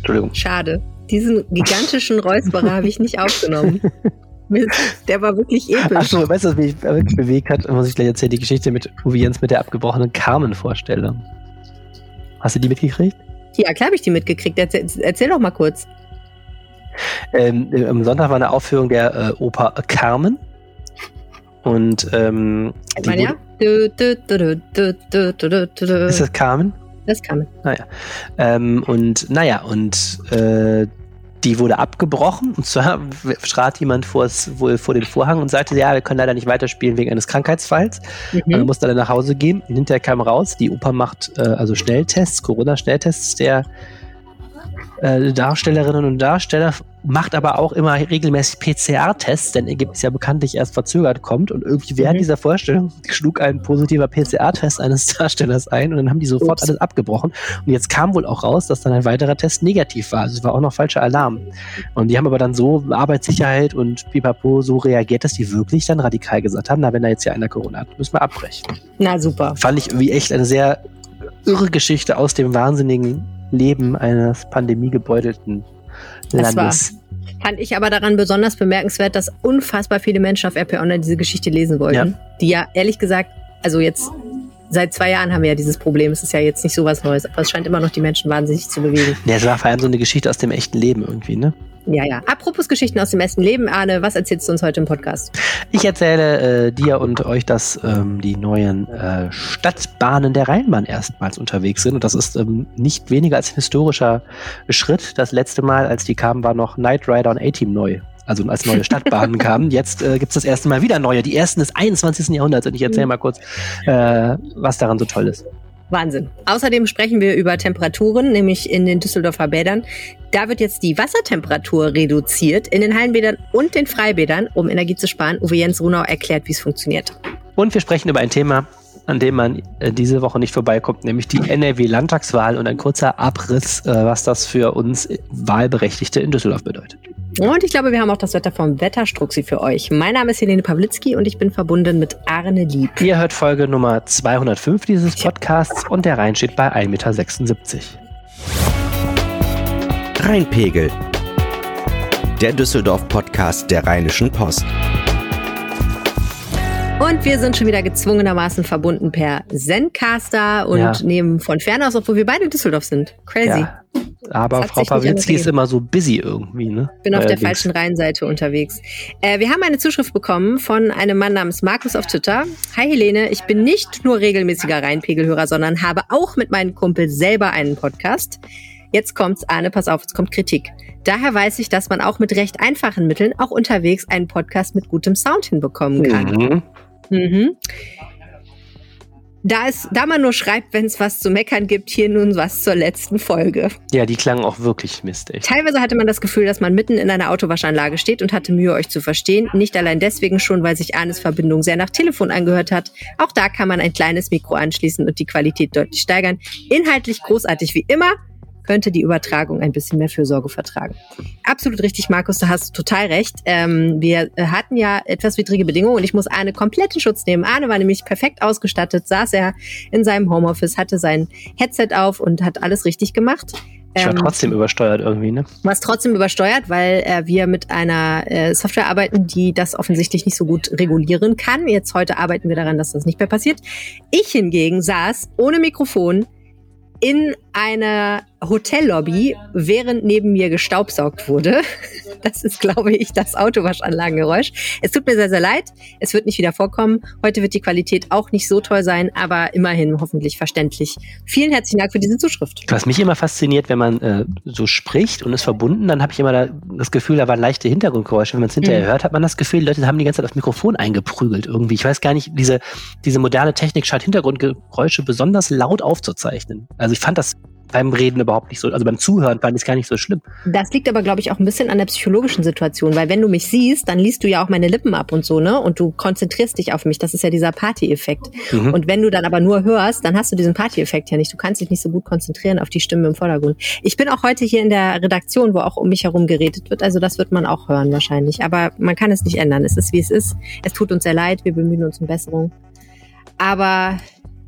Entschuldigung. Schade. Diesen gigantischen Räusperer habe ich nicht aufgenommen. Der war wirklich episch. Achso, weißt du, was mich wirklich bewegt hat? Muss ich gleich erzählen, die Geschichte mit Uwe Jens mit der abgebrochenen Carmen-Vorstellung. Hast du die mitgekriegt? Ja, klar habe ich die mitgekriegt. Erzähl, erzähl doch mal kurz. Ähm, am Sonntag war eine Aufführung der äh, Oper Carmen. Und ähm, man ja? Ist das Carmen? Das ist Carmen. Naja. Ähm, und naja, und äh, die wurde abgebrochen. Und zwar trat jemand vors, wohl vor den Vorhang und sagte, ja, wir können leider nicht weiterspielen wegen eines Krankheitsfalls. Mhm. Man musste dann nach Hause gehen. Und hinterher kam raus, die Oper macht äh, also Schnelltests, Corona-Schnelltests der äh, Darstellerinnen und Darsteller, macht aber auch immer regelmäßig PCR-Tests, denn Ägypten ja bekanntlich erst verzögert kommt. Und irgendwie während Mhm. dieser Vorstellung schlug ein positiver PCR-Test eines Darstellers ein und dann haben die sofort Ups. alles abgebrochen. Und jetzt kam wohl auch raus, dass dann ein weiterer Test negativ war. Also es war auch noch falscher Alarm. Und die haben aber dann so Arbeitssicherheit und pipapo so reagiert, dass die wirklich dann radikal gesagt haben, na, wenn da jetzt hier einer Corona hat, müssen wir abbrechen. Na super. Fand ich irgendwie echt eine sehr irre Geschichte aus dem wahnsinnigen Leben eines pandemiegebeutelten Das war- Landes. Fand ich aber daran besonders bemerkenswert, dass unfassbar viele Menschen auf RP Online diese Geschichte lesen wollten. Ja. Die ja ehrlich gesagt, also jetzt seit zwei Jahren haben wir ja dieses Problem. Es ist ja jetzt nicht so was Neues, aber es scheint immer noch die Menschen wahnsinnig zu bewegen. Ja, es war vor allem so eine Geschichte aus dem echten Leben irgendwie, ne? Ja, ja. Apropos Geschichten aus dem echten Leben, Arne, was erzählst du uns heute im Podcast? Ich erzähle äh, dir und euch, dass ähm, die neuen äh, Stadtbahnen der Rheinbahn erstmals unterwegs sind. Und das ist ähm, nicht weniger als ein historischer Schritt. Das letzte Mal, als die kamen, war noch Knight Rider und A-Team neu. Also als neue Stadtbahnen kamen. Jetzt äh, gibt es das erste Mal wieder neue. Die ersten des 21. Jahrhunderts. Und ich erzähle mal kurz, äh, was daran so toll ist. Wahnsinn. Außerdem sprechen wir über Temperaturen, nämlich in den Düsseldorfer Bädern. Da wird jetzt die Wassertemperatur reduziert in den Hallenbädern und den Freibädern, um Energie zu sparen. Uwe Jens Runau erklärt, wie es funktioniert. Und wir sprechen über ein Thema, an dem man äh, diese Woche nicht vorbeikommt, nämlich die NRW-Landtagswahl und ein kurzer Abriss, äh, was das für uns Wahlberechtigte in Düsseldorf bedeutet. Und ich glaube, wir haben auch das Wetter vom Wetterstruxi für euch. Mein Name ist Helene Pawlitzki und ich bin verbunden mit Arne Lieb. Ihr hört Folge Nummer 205 dieses Podcasts und der Rhein steht bei 1,76 Meter. Rheinpegel. Der Düsseldorf-Podcast der Rheinischen Post. Und wir sind schon wieder gezwungenermaßen verbunden per Zencaster und Ja. nehmen von fern aus, obwohl wir beide in Düsseldorf sind. Crazy. Ja. Aber Frau Pawlitzki ist immer so busy irgendwie, ne? bin auf der Allerdings. falschen Rheinseite unterwegs. Äh, wir haben eine Zuschrift bekommen von einem Mann namens Markus auf Twitter. Hi Helene, ich bin nicht nur regelmäßiger Rheinpegelhörer, sondern habe auch mit meinem Kumpel selber einen Podcast. Jetzt kommt's, Arne, pass auf, jetzt kommt Kritik. Daher weiß ich, dass man auch mit recht einfachen Mitteln auch unterwegs einen Podcast mit gutem Sound hinbekommen kann. Mhm. Mhm. Da, es, da man nur schreibt, wenn es was zu meckern gibt, hier nun was zur letzten Folge. Ja, die klangen auch wirklich mistig. Teilweise hatte man das Gefühl, dass man mitten in einer Autowaschanlage steht und hatte Mühe, euch zu verstehen. Nicht allein deswegen schon, weil sich Arnes Verbindung sehr nach Telefon angehört hat. Auch da kann man ein kleines Mikro anschließen und die Qualität deutlich steigern. Inhaltlich großartig wie immer, könnte die Übertragung ein bisschen mehr Fürsorge vertragen. Absolut richtig, Markus, da hast du total recht. Ähm, wir hatten ja etwas widrige Bedingungen und ich muss Arne komplett in Schutz nehmen. Arne war nämlich perfekt ausgestattet, saß er in seinem Homeoffice, hatte sein Headset auf und hat alles richtig gemacht. Ich war Ähm, trotzdem übersteuert irgendwie, ne? was trotzdem übersteuert, weil äh, wir mit einer äh, Software arbeiten, die das offensichtlich nicht so gut regulieren kann. Jetzt heute arbeiten wir daran, dass das nicht mehr passiert. Ich hingegen saß ohne Mikrofon in einer Hotellobby, während neben mir gestaubsaugt wurde. Das ist, glaube ich, das Autowaschanlagengeräusch. Es tut mir sehr, sehr leid. Es wird nicht wieder vorkommen. Heute wird die Qualität auch nicht so toll sein, aber immerhin hoffentlich verständlich. Vielen herzlichen Dank für diese Zuschrift. Was mich immer fasziniert, wenn man äh, so spricht und ist verbunden, dann habe ich immer da, das Gefühl, da waren leichte Hintergrundgeräusche. Wenn man es hinterher Mhm. hört, hat man das Gefühl, die Leute haben die ganze Zeit aufs Mikrofon eingeprügelt irgendwie. Ich weiß gar nicht, diese, diese moderne Technik scheint Hintergrundgeräusche besonders laut aufzuzeichnen. Also ich fand das beim Reden überhaupt nicht so, also beim Zuhören fand ich es gar nicht so schlimm. Das liegt aber, glaube ich, auch ein bisschen an der psychologischen Situation, weil wenn du mich siehst, dann liest du ja auch meine Lippen ab und so, ne? Und du konzentrierst dich auf mich. Das ist ja dieser Party-Effekt. Mhm. Und wenn du dann aber nur hörst, dann hast du diesen Party-Effekt ja nicht. Du kannst dich nicht so gut konzentrieren auf die Stimme im Vordergrund. Ich bin auch heute hier in der Redaktion, wo auch um mich herum geredet wird. Also das wird man auch hören wahrscheinlich. Aber man kann es nicht ändern. Es ist, wie es ist. Es tut uns sehr leid. Wir bemühen uns um Besserung. Aber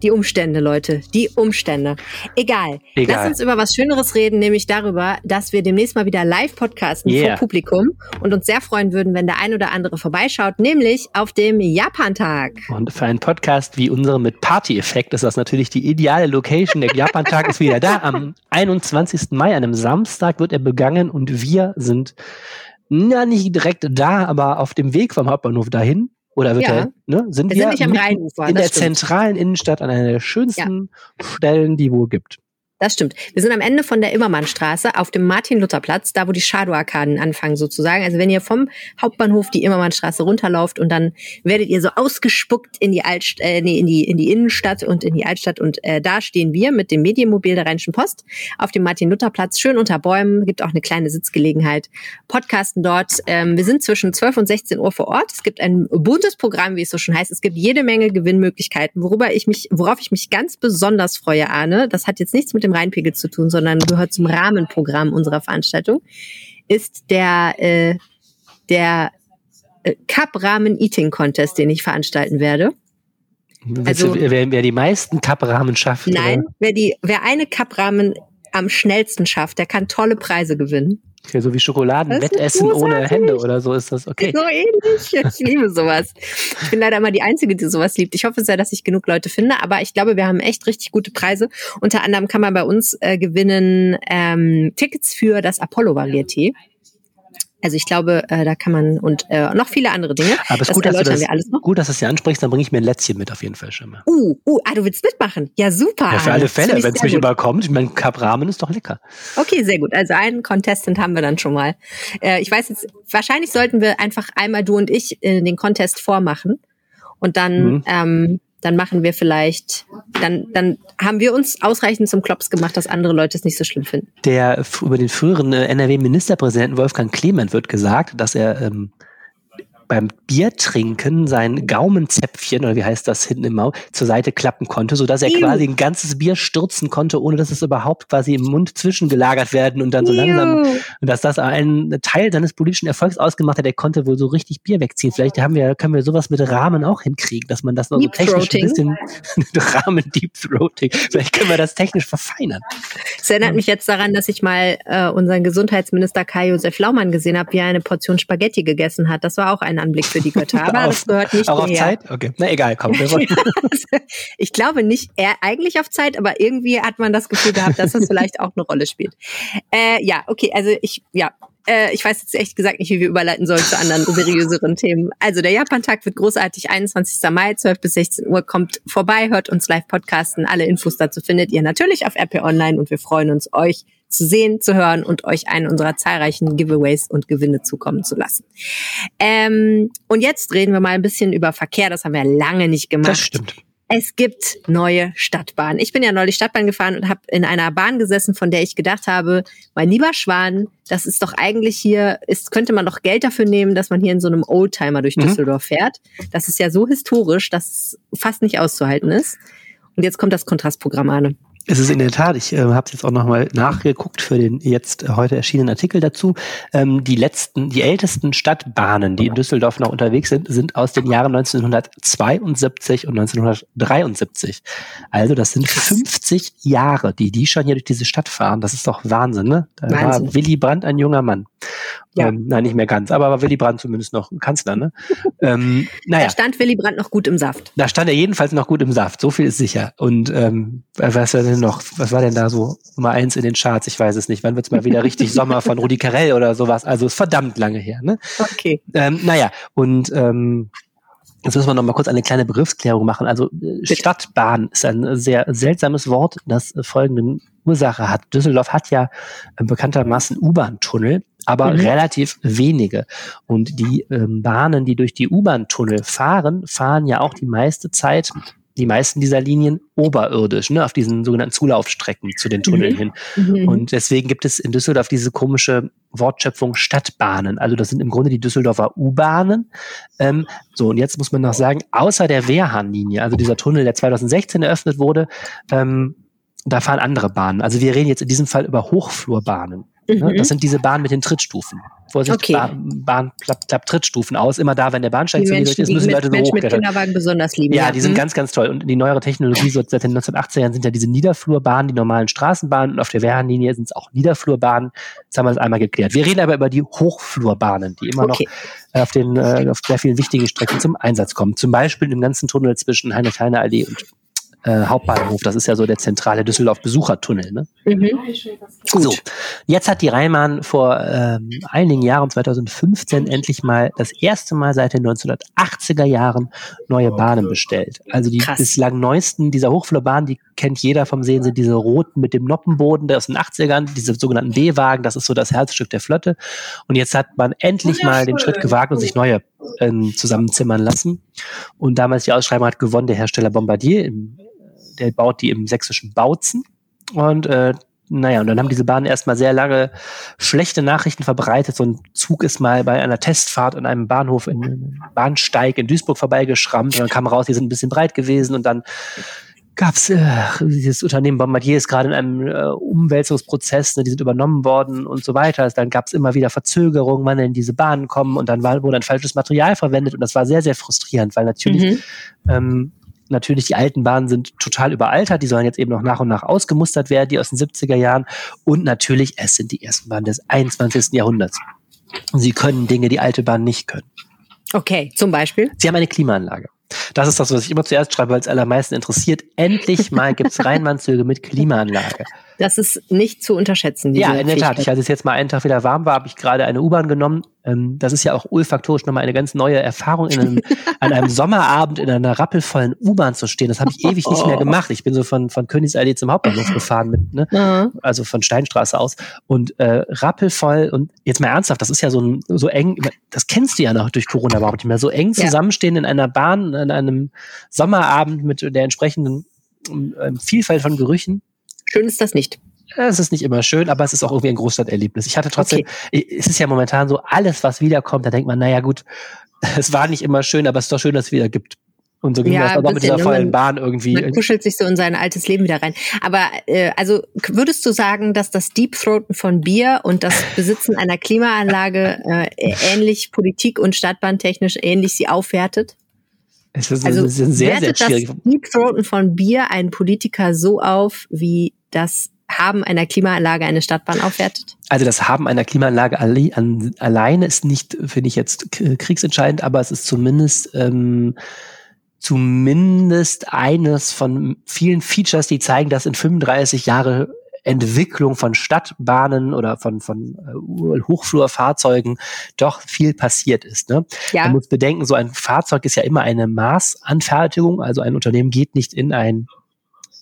die Umstände, Leute. Die Umstände. Egal. Egal. Lass uns über was Schöneres reden, nämlich darüber, dass wir demnächst mal wieder live podcasten yeah. vor Publikum und uns sehr freuen würden, wenn der ein oder andere vorbeischaut, nämlich auf dem Japantag. Und für einen Podcast wie unseren mit Party-Effekt ist das natürlich die ideale Location. Der Japantag ist wieder da. Am 21. Mai, einem Samstag, wird er begangen und wir sind na, nicht direkt da, aber auf dem Weg vom Hauptbahnhof dahin. Oder wird ja. er, ne, sind wir, wir sind nicht am Rheinufer, in der stimmt. zentralen Innenstadt an einer der schönsten ja. Stellen, die wohl gibt. Das stimmt. Wir sind am Ende von der Immermannstraße auf dem Martin-Luther-Platz, da wo die Shadow-Arkaden anfangen sozusagen. Also wenn ihr vom Hauptbahnhof die Immermannstraße runterlauft und dann werdet ihr so ausgespuckt in die Altst äh, nee, in die in die Innenstadt und in die Altstadt und äh, da stehen wir mit dem Medienmobil der Rheinischen Post auf dem Martin-Luther-Platz, schön unter Bäumen, gibt auch eine kleine Sitzgelegenheit. Podcasten dort. Ähm, wir sind zwischen 12 und 16 Uhr vor Ort. Es gibt ein buntes Programm, wie es so schon heißt. Es gibt jede Menge Gewinnmöglichkeiten, worüber ich mich, worauf ich mich ganz besonders freue, Arne. Das hat jetzt nichts mit dem dem Rheinpegel zu tun, sondern gehört zum Rahmenprogramm unserer Veranstaltung, ist der, äh, der äh, Cup Rahmen Eating Contest, den ich veranstalten werde. Also, wer, wer die meisten Cup-Rahmen schafft? Nein, wer, die, wer eine Cup-Rahmen am schnellsten schafft, der kann tolle Preise gewinnen. Okay, so wie Schokoladenwettessen ohne Hände oder so ist das okay. So ähnlich. Ich liebe sowas. Ich bin leider immer die Einzige, die sowas liebt. Ich hoffe sehr, dass ich genug Leute finde, aber ich glaube, wir haben echt richtig gute Preise. Unter anderem kann man bei uns äh, gewinnen ähm, Tickets für das Apollo Varieté. Also ich glaube, äh, da kann man und äh, noch viele andere Dinge. Aber es ist gut, dass du das, gut, dass du das hier ansprichst, dann bringe ich mir ein Lätzchen mit auf jeden Fall schon mal. Uh, uh, ah, du willst mitmachen? Ja, super. Ja, für alle Fälle, wenn es mich gut. überkommt. Ich meine, Cup Ramen ist doch lecker. Okay, sehr gut. Also einen Contestant haben wir dann schon mal. Äh, ich weiß jetzt, wahrscheinlich sollten wir einfach einmal du und ich äh, den Contest vormachen und dann mhm. ähm, dann machen wir vielleicht, dann, dann haben wir uns ausreichend zum Klops gemacht, dass andere Leute es nicht so schlimm finden. Der über den früheren äh, NRW-Ministerpräsidenten Wolfgang Clement wird gesagt, dass er ähm, beim Biertrinken sein Gaumenzäpfchen, oder wie heißt das, hinten im Maul, zur Seite klappen konnte, sodass er Ew. quasi ein ganzes Bier stürzen konnte, ohne dass es überhaupt quasi im Mund zwischengelagert werden und dann so Ew. langsam, und dass das einen Teil seines politischen Erfolgs ausgemacht hat, er konnte wohl so richtig Bier wegziehen. Vielleicht haben wir, können wir sowas mit Rahmen auch hinkriegen, dass man das noch so technisch ein bisschen, Rahmen Deep Throating, vielleicht können wir das technisch verfeinern. Es erinnert mich jetzt daran, dass ich mal äh, unseren Gesundheitsminister Kai-Josef Laumann gesehen habe, wie er eine Portion Spaghetti gegessen hat. Das war auch eine Anblick für die Götter. Aber auf, das gehört nicht Auch auf Zeit? Okay. Na egal, komm. ich glaube nicht, er eigentlich auf Zeit, aber irgendwie hat man das Gefühl gehabt, dass das vielleicht auch eine Rolle spielt. Äh, ja, okay, also ich, ja, äh, ich weiß jetzt echt gesagt nicht, wie wir überleiten sollen zu anderen seriöseren Themen. Also der Japan-Tag wird großartig. 21. Mai, 12 bis 16 Uhr. Kommt vorbei, hört uns live podcasten. Alle Infos dazu findet ihr natürlich auf RP Online und wir freuen uns, euch zu sehen, zu hören und euch einen unserer zahlreichen Giveaways und Gewinne zukommen zu lassen. Ähm, und jetzt reden wir mal ein bisschen über Verkehr. Das haben wir lange nicht gemacht. Das stimmt. Es gibt neue Stadtbahnen. Ich bin ja neulich Stadtbahn gefahren und habe in einer Bahn gesessen, von der ich gedacht habe, mein lieber Schwan, das ist doch eigentlich hier, ist, könnte man doch Geld dafür nehmen, dass man hier in so einem Oldtimer durch mhm. Düsseldorf fährt. Das ist ja so historisch, dass es fast nicht auszuhalten ist. Und jetzt kommt das Kontrastprogramm an. Es ist in der Tat, ich äh, habe jetzt auch nochmal nachgeguckt für den jetzt heute erschienenen Artikel dazu. Ähm, die letzten, die ältesten Stadtbahnen, die in Düsseldorf noch unterwegs sind, sind aus den Jahren 1972 und 1973. Also das sind 50 Jahre, die die schon hier durch diese Stadt fahren. Das ist doch Wahnsinn, ne? Da Wahnsinn. war Willy Brandt ein junger Mann. Ja. Ähm, nein, nicht mehr ganz, aber war Willy Brandt zumindest noch Kanzler, ne? ähm, naja. Da stand Willy Brandt noch gut im Saft. Da stand er jedenfalls noch gut im Saft, so viel ist sicher. Und ähm, was war denn noch? Was war denn da so Nummer eins in den Charts? Ich weiß es nicht. Wann wird's mal wieder richtig Sommer von Rudi Carell oder sowas? Also ist verdammt lange her, ne? Okay. Ähm, naja, und ähm, Jetzt müssen wir noch mal kurz eine kleine Begriffsklärung machen. Also äh, Stadtbahn ist ein sehr seltsames Wort, das folgende Ursache hat. Düsseldorf hat ja bekanntermaßen U-Bahn-Tunnel, aber mhm. relativ wenige. Und die ähm, Bahnen, die durch die U-Bahn-Tunnel fahren, fahren ja auch die meiste Zeit die meisten dieser Linien oberirdisch, ne, auf diesen sogenannten Zulaufstrecken zu den Tunneln mhm. hin. Mhm. Und deswegen gibt es in Düsseldorf diese komische Wortschöpfung Stadtbahnen. Also das sind im Grunde die Düsseldorfer U-Bahnen. Ähm, so, und jetzt muss man noch sagen, außer der Wehrhahnlinie, also dieser Tunnel, der 2016 eröffnet wurde, ähm, da fahren andere Bahnen. Also wir reden jetzt in diesem Fall über Hochflurbahnen. Ne? Mhm. Das sind diese Bahnen mit den Trittstufen. Vorsicht, okay. Bahn, Bahn klappt, klappt Trittstufen aus. Immer da, wenn der Bahnsteig zu niedrig ist, müssen die Leute so Menschen mit Kinderwagen besonders lieben. Ja, ja, die sind mhm. ganz, ganz toll. Und die neuere Technologie, so seit den 1980ern, sind ja diese Niederflurbahnen, die normalen Straßenbahnen. Und auf der Wehrhahnlinie sind es auch Niederflurbahnen. Jetzt haben wir das einmal geklärt. Wir reden aber über die Hochflurbahnen, die immer okay. noch äh, auf den äh, auf sehr vielen wichtigen Strecken zum Einsatz kommen. Zum Beispiel im ganzen Tunnel zwischen Heinrich-Heine-Allee und äh, Hauptbahnhof. Das ist ja so der zentrale Düsseldorf-Besuchertunnel. Ne? Mhm. Gut. So, jetzt hat die Rheinbahn vor ähm, einigen Jahren, 2015, endlich mal das erste Mal seit den 1980er Jahren neue Bahnen bestellt. Also die Krass. bislang neuesten dieser Hochflurbahnen, die kennt jeder vom Sehen, sind diese roten mit dem Noppenboden der aus den 80ern, diese sogenannten B-Wagen, das ist so das Herzstück der Flotte. Und jetzt hat man endlich mal den Schritt gewagt und sich neue ähm, zusammenzimmern lassen. Und damals die Ausschreibung hat gewonnen der Hersteller Bombardier im der baut die im sächsischen Bautzen. Und äh, naja, und dann haben diese Bahnen erstmal sehr lange schlechte Nachrichten verbreitet. So ein Zug ist mal bei einer Testfahrt an einem Bahnhof in einem Bahnsteig in Duisburg vorbeigeschrammt und dann kam raus, die sind ein bisschen breit gewesen und dann gab's äh, dieses Unternehmen Bombardier ist gerade in einem äh, Umwälzungsprozess, ne, die sind übernommen worden und so weiter. Dann gab's immer wieder Verzögerungen, wann in diese Bahnen kommen und dann war, wurde ein falsches Material verwendet und das war sehr, sehr frustrierend, weil natürlich mhm. ähm, natürlich die alten Bahnen sind total überaltert, die sollen jetzt eben noch nach und nach ausgemustert werden, die aus den 70er Jahren. Und natürlich, es sind die ersten Bahnen des 21. Jahrhunderts. Sie können Dinge, die alte Bahnen nicht können. Okay, zum Beispiel? Sie haben eine Klimaanlage. Das ist das, was ich immer zuerst schreibe, weil es allermeisten interessiert. Endlich mal gibt es Rheinbahnzüge mit Klimaanlage. Das ist nicht zu unterschätzen. Ja, in der Tat. Ich, als es jetzt mal einen Tag wieder warm war, habe ich gerade eine U-Bahn genommen. Ähm, das ist ja auch olfaktorisch nochmal eine ganz neue Erfahrung, in einem, an einem Sommerabend in einer rappelvollen U-Bahn zu stehen. Das habe ich ewig nicht mehr gemacht. Ich bin so von, von Königsallee zum Hauptbahnhof gefahren, mit, ne? Mhm. also von Steinstraße aus. Und äh, rappelvoll und jetzt mal ernsthaft, das ist ja so, ein, so eng, das kennst du ja noch durch Corona überhaupt nicht mehr, so eng zusammenstehen ja. in einer Bahn, in einem Sommerabend mit der entsprechenden äh, Vielfalt von Gerüchen. Schön ist das nicht. Es ist nicht immer schön, aber es ist auch irgendwie ein Großstadterlebnis. Ich hatte trotzdem, okay. es ist ja momentan so, alles, was wiederkommt, da denkt man, naja gut, es war nicht immer schön, aber es ist doch schön, dass es wieder gibt. Und so ging ja, das auch mit dieser ne? vollen Bahn irgendwie. Man kuschelt sich so in sein altes Leben wieder rein. Aber äh, also würdest du sagen, dass das Deepthroaten von Bier und das Besitzen einer Klimaanlage äh, ähnlich Politik und Stadtbahntechnisch ähnlich sie aufwertet? Es ist, also es ist sehr, sehr schwierig. das Deepthroaten von Bier einen Politiker so auf, wie das haben einer Klimaanlage eine Stadtbahn aufwertet? Also das Haben einer Klimaanlage alle, an, alleine ist nicht, finde ich jetzt kriegsentscheidend, aber es ist zumindest ähm, zumindest eines von vielen Features, die zeigen, dass in 35 Jahre Entwicklung von Stadtbahnen oder von, von äh, Hochflurfahrzeugen doch viel passiert ist. Ne? Ja. Man muss bedenken, so ein Fahrzeug ist ja immer eine Maßanfertigung. Also ein Unternehmen geht nicht in ein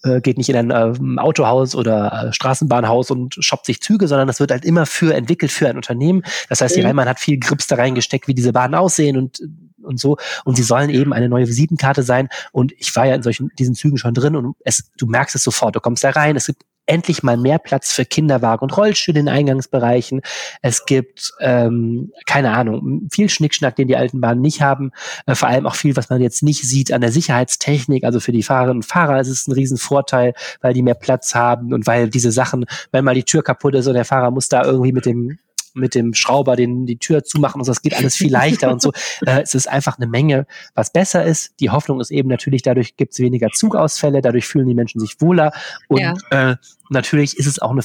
äh, geht nicht in ein äh, Autohaus oder äh, Straßenbahnhaus und shoppt sich Züge, sondern das wird halt immer für entwickelt für ein Unternehmen. Das heißt, die mhm. Rheinbahn hat viel Grips da reingesteckt, wie diese Bahnen aussehen und und so und sie sollen eben eine neue Visitenkarte sein und ich war ja in solchen diesen Zügen schon drin und es du merkst es sofort du kommst da rein es gibt endlich mal mehr Platz für Kinderwagen und Rollstühle in Eingangsbereichen. Es gibt, ähm, keine Ahnung, viel Schnickschnack, den die alten Bahnen nicht haben. Äh, vor allem auch viel, was man jetzt nicht sieht an der Sicherheitstechnik. Also für die Fahrerinnen und Fahrer ist es ein Riesenvorteil, weil die mehr Platz haben und weil diese Sachen, wenn mal die Tür kaputt ist und der Fahrer muss da irgendwie mit dem mit dem Schrauber den die Tür zumachen und so, das geht alles viel leichter und so. Äh, es ist einfach eine Menge, was besser ist. Die Hoffnung ist eben natürlich, dadurch gibt es weniger Zugausfälle, dadurch fühlen die Menschen sich wohler und ja. äh, natürlich ist es auch eine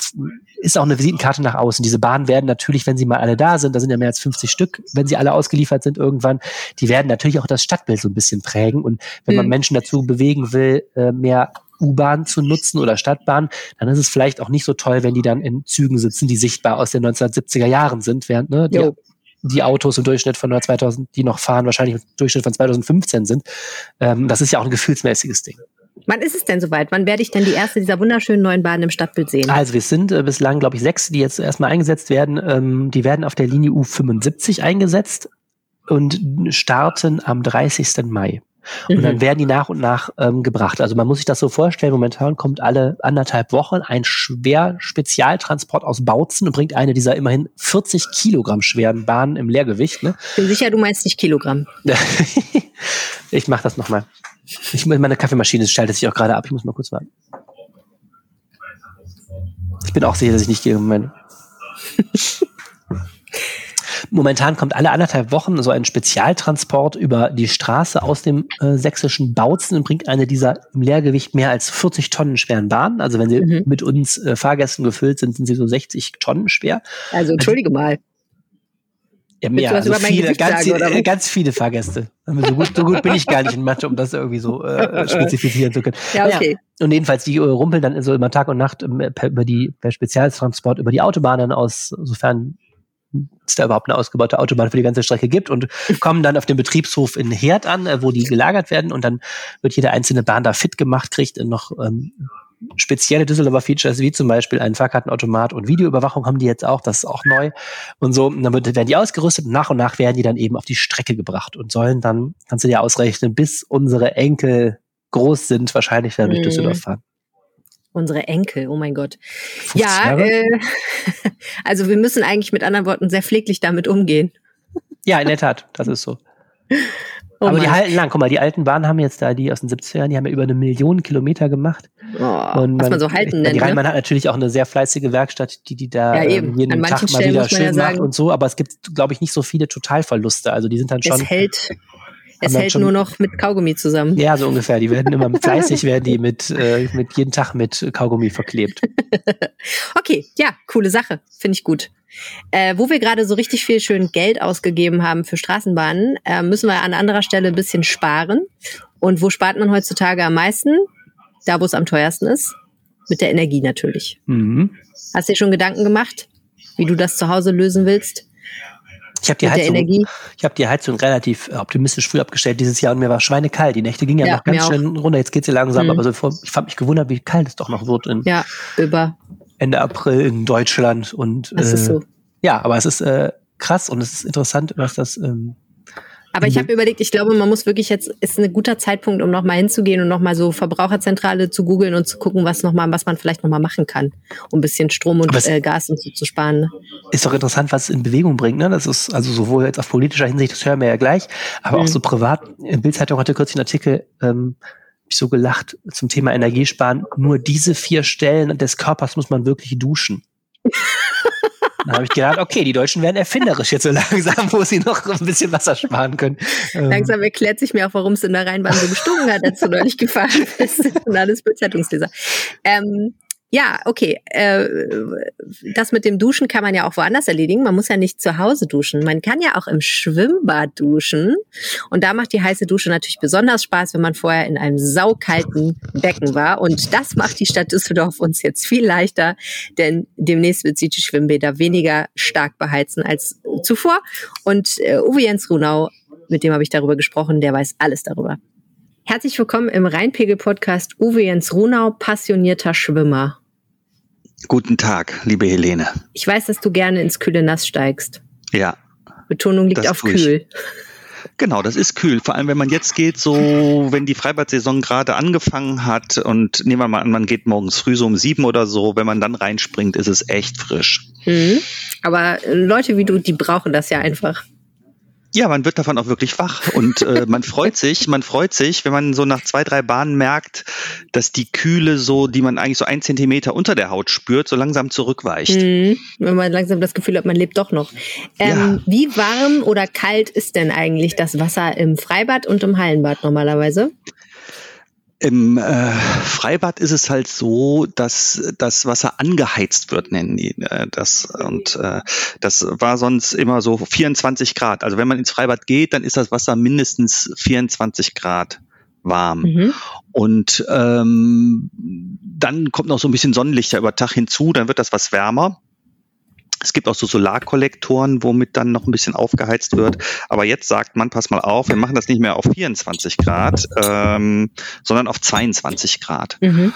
ist auch eine Visitenkarte nach außen. Diese Bahnen werden natürlich, wenn sie mal alle da sind, da sind ja mehr als 50 Stück, wenn sie alle ausgeliefert sind irgendwann, die werden natürlich auch das Stadtbild so ein bisschen prägen. Und wenn man mhm. Menschen dazu bewegen will, äh, mehr U-Bahn zu nutzen oder Stadtbahn, dann ist es vielleicht auch nicht so toll, wenn die dann in Zügen sitzen, die sichtbar aus den 1970er Jahren sind, während ne, die, die Autos im Durchschnitt von 2000, die noch fahren, wahrscheinlich im Durchschnitt von 2015 sind. Ähm, das ist ja auch ein gefühlsmäßiges Ding. Wann ist es denn soweit? Wann werde ich denn die erste dieser wunderschönen neuen Bahnen im Stadtbild sehen? Also wir sind äh, bislang, glaube ich, sechs, die jetzt erstmal eingesetzt werden. Ähm, die werden auf der Linie U75 eingesetzt und starten am 30. Mai. Und dann werden die nach und nach ähm, gebracht. Also man muss sich das so vorstellen, momentan kommt alle anderthalb Wochen ein schwer Spezialtransport aus Bautzen und bringt eine dieser immerhin 40 Kilogramm schweren Bahnen im Leergewicht. Ne? Bin sicher, du meinst nicht Kilogramm. ich mach das nochmal. Ich, meine Kaffeemaschine schaltet sich auch gerade ab. Ich muss mal kurz warten. Ich bin auch sicher, dass ich nicht gegen meine. Momentan kommt alle anderthalb Wochen so ein Spezialtransport über die Straße aus dem äh, sächsischen Bautzen und bringt eine dieser im Leergewicht mehr als 40 Tonnen schweren Bahnen. Also wenn sie mhm. mit uns äh, Fahrgästen gefüllt sind, sind sie so 60 Tonnen schwer. Also entschuldige also, mal. Ja, mehr, also viele, ganz, sagen, äh, ganz viele Fahrgäste. Also so gut, so gut bin ich gar nicht in Mathe, um das irgendwie so äh, spezifizieren zu können. Ja, okay. Ja, und jedenfalls, die äh, rumpeln dann so immer Tag und Nacht ähm, über die, per Spezialtransport über die Autobahnen aus, sofern es da überhaupt eine ausgebaute Autobahn für die ganze Strecke gibt und kommen dann auf dem Betriebshof in Herd an, äh, wo die gelagert werden und dann wird jede einzelne Bahn da fit gemacht, kriegt noch ähm, spezielle Düsseldorfer Features, wie zum Beispiel ein Fahrkartenautomat und Videoüberwachung haben die jetzt auch, das ist auch neu und so. Und dann werden die ausgerüstet und nach und nach werden die dann eben auf die Strecke gebracht und sollen dann, kannst du dir ausrechnen, bis unsere Enkel groß sind, wahrscheinlich dann durch mhm. Düsseldorf fahren. Unsere Enkel, oh mein Gott. Ja, äh, also wir müssen eigentlich mit anderen Worten sehr pfleglich damit umgehen. Ja, in der Tat, das ist so. Oh aber Mann. die halten lang. Guck mal, die alten Bahnen haben jetzt da, die aus den 70ern, die haben ja über eine Million Kilometer gemacht. Oh, und was man, so halten nennt. Die Rheinbahn ne? hat natürlich auch eine sehr fleißige Werkstatt, die die da ja, ähm, jeden Tag mal wieder schön ja macht und so. Aber es gibt, glaube ich, nicht so viele Totalverluste. Also die sind dann schon. Es hält. Es hält schon, nur noch mit Kaugummi zusammen. Ja, so ungefähr. Die werden immer fleißig, werden die mit, äh, mit jeden Tag mit Kaugummi verklebt. okay, ja, coole Sache. Finde ich gut. Äh, wo wir gerade so richtig viel schön Geld ausgegeben haben für Straßenbahnen, äh, müssen wir an anderer Stelle ein bisschen sparen. Und wo spart man heutzutage am meisten? Da, wo es am teuersten ist. Mit der Energie natürlich. Mhm. Hast du dir schon Gedanken gemacht, wie du das zu Hause lösen willst? Ich habe die, Heizung, ich hab die Heizung relativ optimistisch früh abgestellt dieses Jahr und mir war schweinekalt. Die Nächte gingen ja, ja noch ganz schön runter. Jetzt geht sie langsam, mhm. aber so, ich fand mich gewundert, wie kalt es doch noch wird in, ja, über. Ende April in Deutschland. Und, das äh, ist so. Ja, aber es ist äh, krass und es ist interessant, was das. Ähm, aber ich habe überlegt, ich glaube, man muss wirklich jetzt, ist ein guter Zeitpunkt, um nochmal hinzugehen und nochmal so Verbraucherzentrale zu googeln und zu gucken, was noch mal, was man vielleicht nochmal machen kann, um ein bisschen Strom und äh, Gas und so zu sparen. Ne? Ist doch interessant, was es in Bewegung bringt. Ne? Das ist also sowohl jetzt auf politischer Hinsicht, das hören wir ja gleich, aber mhm. auch so privat. In Bildzeitung hatte kürzlich einen Artikel, ähm, ich so gelacht zum Thema Energiesparen. Nur diese vier Stellen des Körpers muss man wirklich duschen. Dann habe ich gedacht, okay, die Deutschen werden erfinderisch jetzt so langsam, wo sie noch ein bisschen Wasser sparen können. Ähm. Langsam erklärt sich mir auch, warum es in der Rheinbahn so gestunken hat, als du neulich gefahren bist. Und alles Zeitungsleser. Ähm, ja, okay. Äh, das mit dem Duschen kann man ja auch woanders erledigen. Man muss ja nicht zu Hause duschen. Man kann ja auch im Schwimmbad duschen. Und da macht die heiße Dusche natürlich besonders Spaß, wenn man vorher in einem saukalten Becken war. Und das macht die Stadt Düsseldorf uns jetzt viel leichter, denn demnächst wird sie die Schwimmbäder weniger stark beheizen als zuvor. Und äh, Uwe Jens Runau, mit dem habe ich darüber gesprochen, der weiß alles darüber. Herzlich willkommen im Rheinpegel-Podcast Uwe Jens Runau, passionierter Schwimmer. Guten Tag, liebe Helene. Ich weiß, dass du gerne ins kühle Nass steigst. Ja. Betonung liegt auf kühl. Genau, das ist kühl. Vor allem, wenn man jetzt geht, so, wenn die Freibad-Saison gerade angefangen hat und nehmen wir mal an, man geht morgens früh so um sieben oder so, wenn man dann reinspringt, ist es echt frisch. Mhm. Aber Leute wie du, die brauchen das ja einfach. Ja, man wird davon auch wirklich wach und äh, man freut sich, man freut sich, wenn man so nach zwei, drei Bahnen merkt, dass die Kühle so, die man eigentlich so ein Zentimeter unter der Haut spürt, so langsam zurückweicht. Mhm, wenn man langsam das Gefühl hat, man lebt doch noch. Ähm, ja. Wie warm oder kalt ist denn eigentlich das Wasser im Freibad und im Hallenbad normalerweise? Im äh, Freibad ist es halt so, dass das Wasser angeheizt wird, nennen die äh, das. Und äh, das war sonst immer so 24 Grad. Also wenn man ins Freibad geht, dann ist das Wasser mindestens 24 Grad warm. Mhm. Und ähm, dann kommt noch so ein bisschen Sonnenlicht ja über Tag hinzu, dann wird das was wärmer. Es gibt auch so Solarkollektoren, womit dann noch ein bisschen aufgeheizt wird. Aber jetzt sagt man, pass mal auf, wir machen das nicht mehr auf 24 Grad, ähm, sondern auf 22 Grad. Mhm.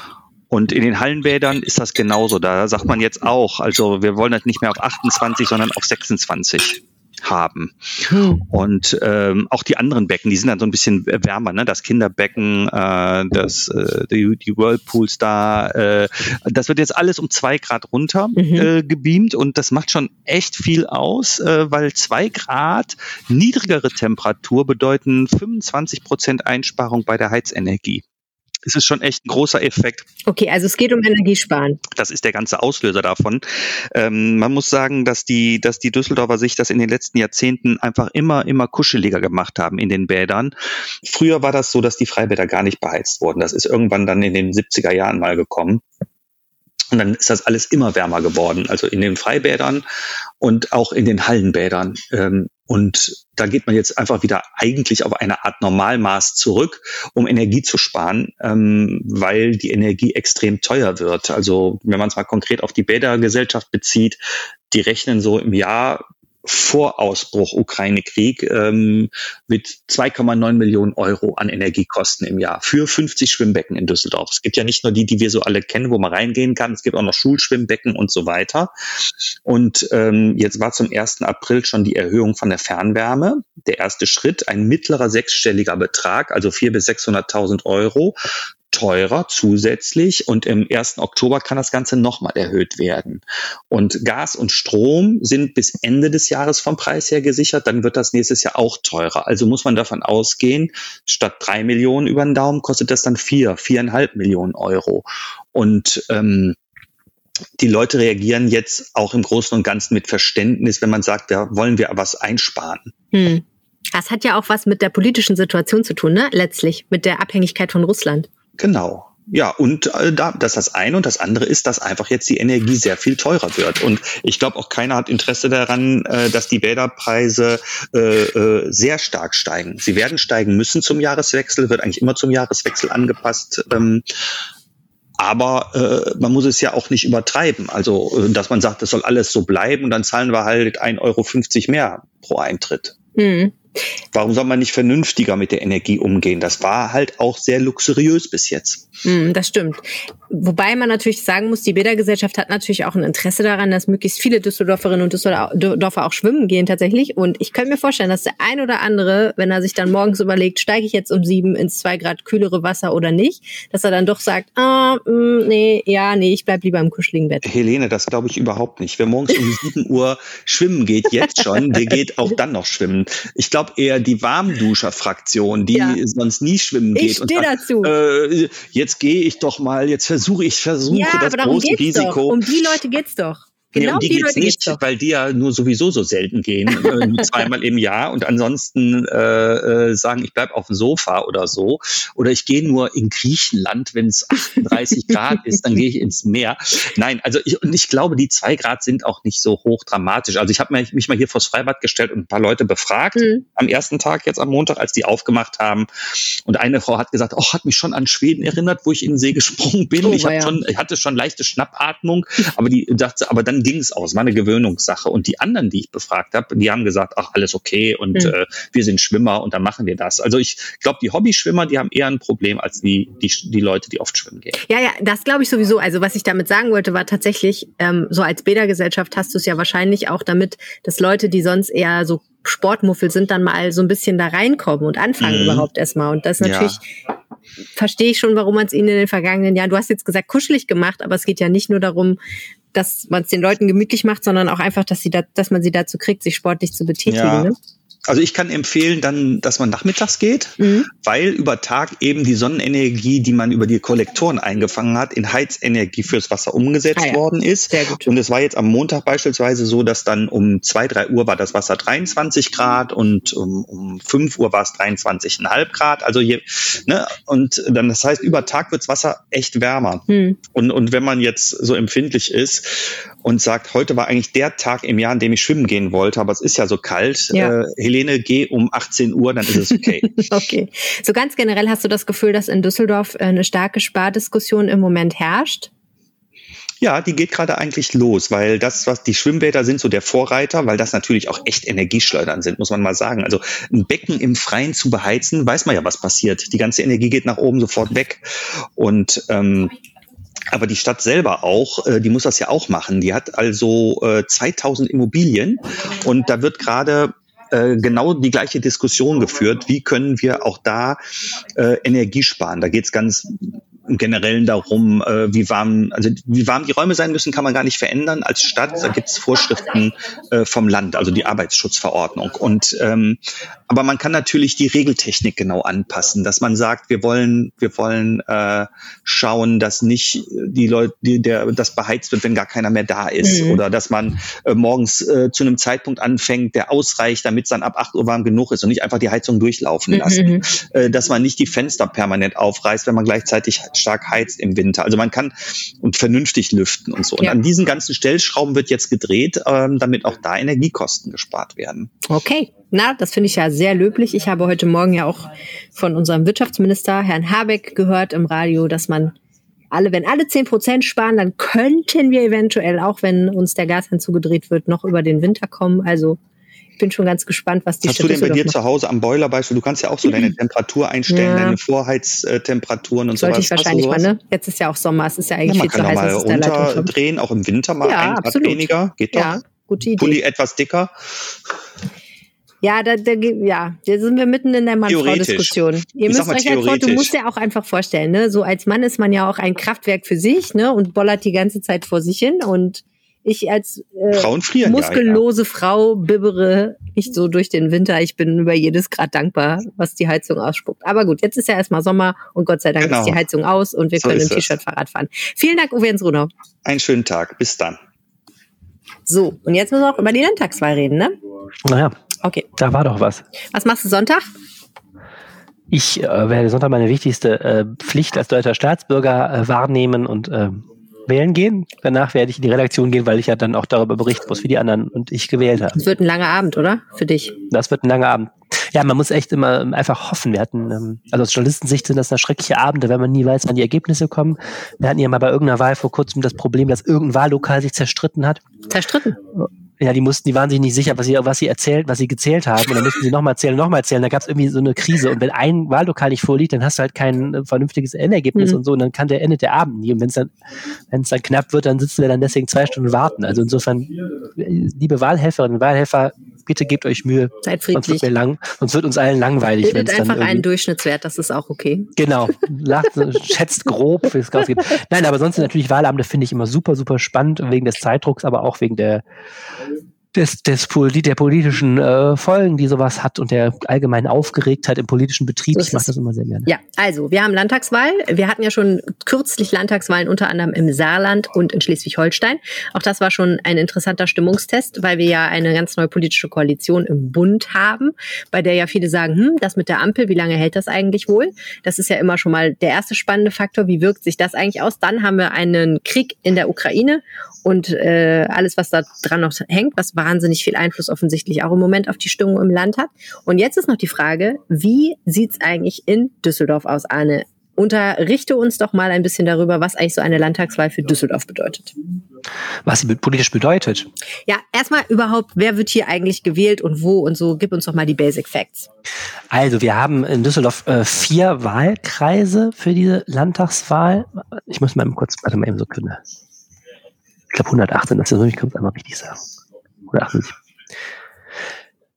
Und in den Hallenbädern ist das genauso. Da sagt man jetzt auch, also wir wollen das nicht mehr auf 28, sondern auf 26. haben. Hm. Und ähm, auch die anderen Becken, die sind dann so ein bisschen wärmer, ne? Das Kinderbecken, äh, das, äh, die, die Whirlpools da, äh, das wird jetzt alles um zwei Grad runter mhm. äh, gebeamt und das macht schon echt viel aus, äh, weil zwei Grad niedrigere Temperatur bedeuten 25 Prozent Einsparung bei der Heizenergie ist es schon echt ein großer Effekt. Okay, also es geht um Energiesparen. Das ist der ganze Auslöser davon. Ähm, man muss sagen, dass die, dass die Düsseldorfer sich das in den letzten Jahrzehnten einfach immer, immer kuscheliger gemacht haben in den Bädern. Früher war das so, dass die Freibäder gar nicht beheizt wurden. Das ist irgendwann dann in den 70er Jahren mal gekommen. Und dann ist das alles immer wärmer geworden, also in den Freibädern und auch in den Hallenbädern. Ähm, und da geht man jetzt einfach wieder eigentlich auf eine Art Normalmaß zurück, um Energie zu sparen, ähm, weil die Energie extrem teuer wird. Also wenn man es mal konkret auf die Bädergesellschaft bezieht, die rechnen so im Jahr vor Ausbruch Ukraine-Krieg ähm, mit 2,9 Millionen Euro an Energiekosten im Jahr für 50 Schwimmbecken in Düsseldorf. Es gibt ja nicht nur die, die wir so alle kennen, wo man reingehen kann, es gibt auch noch Schulschwimmbecken und so weiter. Und ähm, jetzt war zum 1. April schon die Erhöhung von der Fernwärme. Der erste Schritt, ein mittlerer sechsstelliger Betrag, also 400.000 bis 600.000 Euro teurer zusätzlich und im 1. Oktober kann das Ganze nochmal erhöht werden. Und Gas und Strom sind bis Ende des Jahres vom Preis her gesichert, dann wird das nächstes Jahr auch teurer. Also muss man davon ausgehen, statt drei Millionen über den Daumen kostet das dann vier, viereinhalb Millionen Euro. Und ähm, die Leute reagieren jetzt auch im Großen und Ganzen mit Verständnis, wenn man sagt, ja, wollen wir was einsparen. Hm. Das hat ja auch was mit der politischen Situation zu tun, ne? Letztlich, mit der Abhängigkeit von Russland. Genau. Ja, und äh, da, das ist das eine und das andere ist, dass einfach jetzt die Energie sehr viel teurer wird. Und ich glaube auch keiner hat Interesse daran, äh, dass die Bäderpreise äh, äh, sehr stark steigen. Sie werden steigen müssen zum Jahreswechsel, wird eigentlich immer zum Jahreswechsel angepasst. Ähm, aber äh, man muss es ja auch nicht übertreiben. Also, äh, dass man sagt, das soll alles so bleiben und dann zahlen wir halt 1,50 Euro mehr pro Eintritt. Mhm. Warum soll man nicht vernünftiger mit der Energie umgehen? Das war halt auch sehr luxuriös bis jetzt. Mm, das stimmt. Wobei man natürlich sagen muss, die Bädergesellschaft hat natürlich auch ein Interesse daran, dass möglichst viele Düsseldorferinnen und Düsseldorfer auch schwimmen gehen tatsächlich. Und ich könnte mir vorstellen, dass der ein oder andere, wenn er sich dann morgens überlegt, steige ich jetzt um sieben ins zwei Grad kühlere Wasser oder nicht, dass er dann doch sagt, ah, mh, mm, nee, ja, nee, ich bleib lieber im kuscheligen Bett. Helene, das glaube ich überhaupt nicht. Wer morgens um sieben Uhr schwimmen geht, jetzt schon, der geht auch dann noch schwimmen. Ich glaube eher die Warmduscher-Fraktion, die ja. sonst nie schwimmen geht. Ich stehe dazu. Äh, jetzt gehe ich doch mal, jetzt versuche ich versuche ja, das große Risiko. Doch. Um die Leute geht's doch. Genau nee, um die, die geht's nicht, geht's weil die ja nur sowieso so selten gehen, äh, zweimal im Jahr und ansonsten äh, äh, sagen, ich bleib auf dem Sofa oder so. Oder ich gehe nur in Griechenland, wenn es 38 Grad ist, dann gehe ich ins Meer. Nein, also ich, und ich glaube, die zwei Grad sind auch nicht so hoch dramatisch. Also ich habe mich mal hier vors Freibad gestellt und ein paar Leute befragt mhm. am ersten Tag, jetzt am Montag, als die aufgemacht haben. Und eine Frau hat gesagt, oh, hat mich schon an Schweden erinnert, wo ich in den See gesprungen bin. Oh, ich, ja. schon, ich hatte schon leichte Schnappatmung, aber die dachte, aber dann ging es aus, war eine Gewöhnungssache. Und die anderen, die ich befragt habe, die haben gesagt, ach, alles okay und mhm. äh, wir sind Schwimmer und dann machen wir das. Also ich glaube, die Hobbyschwimmer, die haben eher ein Problem als die, die, die Leute, die oft schwimmen gehen. Ja, ja, das glaube ich sowieso. Also was ich damit sagen wollte, war tatsächlich, ähm, so als Bädergesellschaft hast du es ja wahrscheinlich auch damit, dass Leute, die sonst eher so Sportmuffel sind, dann mal so ein bisschen da reinkommen und anfangen mhm. überhaupt erstmal. Und das natürlich ja verstehe ich schon, warum man es ihnen in den vergangenen Jahren, du hast jetzt gesagt, kuschelig gemacht, aber es geht ja nicht nur darum, dass man es den Leuten gemütlich macht, sondern auch einfach, dass sie da, dass man sie dazu kriegt, sich sportlich zu betätigen. Ja. Ne? Also ich kann empfehlen dann, dass man nachmittags geht, mhm. weil über Tag eben die Sonnenenergie, die man über die Kollektoren eingefangen hat, in Heizenergie fürs Wasser umgesetzt ah ja. worden ist. Sehr gut. Und es war jetzt am Montag beispielsweise so, dass dann um zwei, drei Uhr war das Wasser 23 Grad und um, um 5 Uhr war es 23,5 Grad. Also hier, ne, und dann, das heißt, über Tag wirds Wasser echt wärmer. Mhm. Und, und wenn man jetzt so empfindlich ist und sagt, heute war eigentlich der Tag im Jahr, an dem ich schwimmen gehen wollte, aber es ist ja so kalt, ja. Äh, Helene, geh um 18 Uhr, dann ist es okay. okay. So ganz generell hast du das Gefühl, dass in Düsseldorf äh, eine starke Spardiskussion im Moment herrscht? Ja, die geht gerade eigentlich los, weil das, was die Schwimmbäder sind, so der Vorreiter, weil das natürlich auch echt Energieschleudern sind, muss man mal sagen. Also ein Becken im Freien zu beheizen, weiß man ja, was passiert. Die ganze Energie geht nach oben sofort weg. Und ähm, Aber die Stadt selber auch, äh, die muss das ja auch machen. Die hat also äh, 2000 Immobilien und da wird gerade äh, genau die gleiche Diskussion geführt. Wie können wir auch da äh, Energie sparen? Da geht es ganz im Generellen darum, äh, wie warm, also wie warm die Räume sein müssen, kann man gar nicht verändern. Als Stadt, da gibt es Vorschriften äh, vom Land, also die Arbeitsschutzverordnung. Und ähm, aber man kann natürlich die Regeltechnik genau anpassen, dass man sagt, wir wollen, wir wollen äh, schauen, dass nicht die Leute, die, der, das beheizt wird, wenn gar keiner mehr da ist, mhm. oder dass man äh, morgens äh, zu einem Zeitpunkt anfängt, der ausreicht, damit es dann ab 8 Uhr warm genug ist und nicht einfach die Heizung durchlaufen mhm. lassen, mhm. äh, dass man nicht die Fenster permanent aufreißt, wenn man gleichzeitig stark heizt im Winter. Also man kann und vernünftig lüften und so. Und an diesen ganzen Stellschrauben wird jetzt gedreht, ähm, damit auch da Energiekosten gespart werden. Okay. Na, das finde ich ja sehr löblich. Ich habe heute Morgen ja auch von unserem Wirtschaftsminister, Herrn Habeck, gehört im Radio, dass man alle, wenn alle zehn Prozent sparen, dann könnten wir eventuell, auch wenn uns der Gashahn zugedreht wird, noch über den Winter kommen. Also bin schon ganz gespannt, was die Hast du denn bei dir macht. zu Hause am Boiler Beispiel, du kannst ja auch so deine Temperatur einstellen, ja. deine Vorheiztemperaturen und Sollte sowas. Sollte ich wahrscheinlich mal, ne? Jetzt ist ja auch Sommer, es ist ja eigentlich ja, viel zu heiß. Man kann mal runterdrehen, auch im Winter mal ja, ein Grad absolut. weniger, geht doch. Ja, gute Idee. Pulli etwas dicker. Ja, da, da, ja, da sind wir mitten in der Mann-Frau-Diskussion. Ihr müsst euch halt vor, du musst ja auch einfach vorstellen, ne? So als Mann ist man ja auch ein Kraftwerk für sich, ne? Und bollert die ganze Zeit vor sich hin und ich als äh, muskellose ja, ja. Frau bibbere nicht so durch den Winter. Ich bin über jedes Grad dankbar, was die Heizung ausspuckt. Aber gut, jetzt ist ja erstmal Sommer und Gott sei Dank genau. ist die Heizung aus und wir so können im T-Shirt Fahrrad fahren. Vielen Dank, Uwe Jens Runau. Einen schönen Tag. Bis dann. So, und jetzt müssen wir auch über die Landtagswahl reden, ne? Naja. Okay. Da war doch was. Was machst du Sonntag? Ich äh, werde Sonntag meine wichtigste äh, Pflicht als deutscher Staatsbürger äh, wahrnehmen und äh, wählen gehen. Danach werde ich in die Redaktion gehen, weil ich ja dann auch darüber berichten muss, wie die anderen und ich gewählt habe. Das wird ein langer Abend, oder? Für dich? Das wird ein langer Abend. Ja, man muss echt immer einfach hoffen. Wir hatten, ähm, also aus Journalistensicht sind das schreckliche Abende, wenn man nie weiß, wann die Ergebnisse kommen. Wir hatten ja mal bei irgendeiner Wahl vor kurzem das Problem, dass irgendein Wahllokal sich zerstritten hat. Zerstritten? Ja, die mussten, die waren sich nicht sicher, was sie, was sie erzählt, was sie gezählt haben. Und dann mussten sie nochmal zählen, nochmal zählen. Da gab es irgendwie so eine Krise. Und wenn ein Wahllokal nicht vorliegt, dann hast du halt kein äh, vernünftiges Endergebnis mhm. und so. Und dann kann der endet der Abend nie. Und wenn es dann, wenn es dann knapp wird, dann sitzen wir dann deswegen zwei Stunden warten. Also insofern, liebe Wahlhelferinnen und Wahlhelfer, bitte gebt euch Mühe. Seid friedlich. Sonst wird, mir lang, sonst wird uns allen langweilig. Bildet einfach einen Durchschnittswert, das ist auch okay. Genau. Lacht, schätzt grob, wie es geht. Nein, aber sonst natürlich Wahlabende finde ich immer super, super spannend, wegen des Zeitdrucks, aber auch wegen der des, des, der politischen äh, Folgen, die sowas hat und der allgemeinen Aufgeregtheit im politischen Betrieb. So ich mache das immer sehr gerne. Ja, also wir haben Landtagswahl. Wir hatten ja schon kürzlich Landtagswahlen unter anderem im Saarland und in Schleswig-Holstein. Auch das war schon ein interessanter Stimmungstest, weil wir ja eine ganz neue politische Koalition im Bund haben, bei der ja viele sagen, hm, das mit der Ampel, wie lange hält das eigentlich wohl? Das ist ja immer schon mal der erste spannende Faktor. Wie wirkt sich das eigentlich aus? Dann haben wir einen Krieg in der Ukraine und äh, alles, was da dran noch hängt, was wahnsinnig viel Einfluss offensichtlich auch im Moment auf die Stimmung im Land hat. Und jetzt ist noch die Frage, wie sieht's eigentlich in Düsseldorf aus, Arne? Unterrichte uns doch mal ein bisschen darüber, was eigentlich so eine Landtagswahl für Düsseldorf bedeutet. Was sie politisch bedeutet? Ja, erstmal überhaupt, wer wird hier eigentlich gewählt und wo und so. Gib uns doch mal die Basic Facts. Also, wir haben in Düsseldorf äh, vier Wahlkreise für diese Landtagswahl. Ich muss mal kurz, warte mal eben so können ich glaube 118, das ist, ich kann es einmal richtig sagen. 178.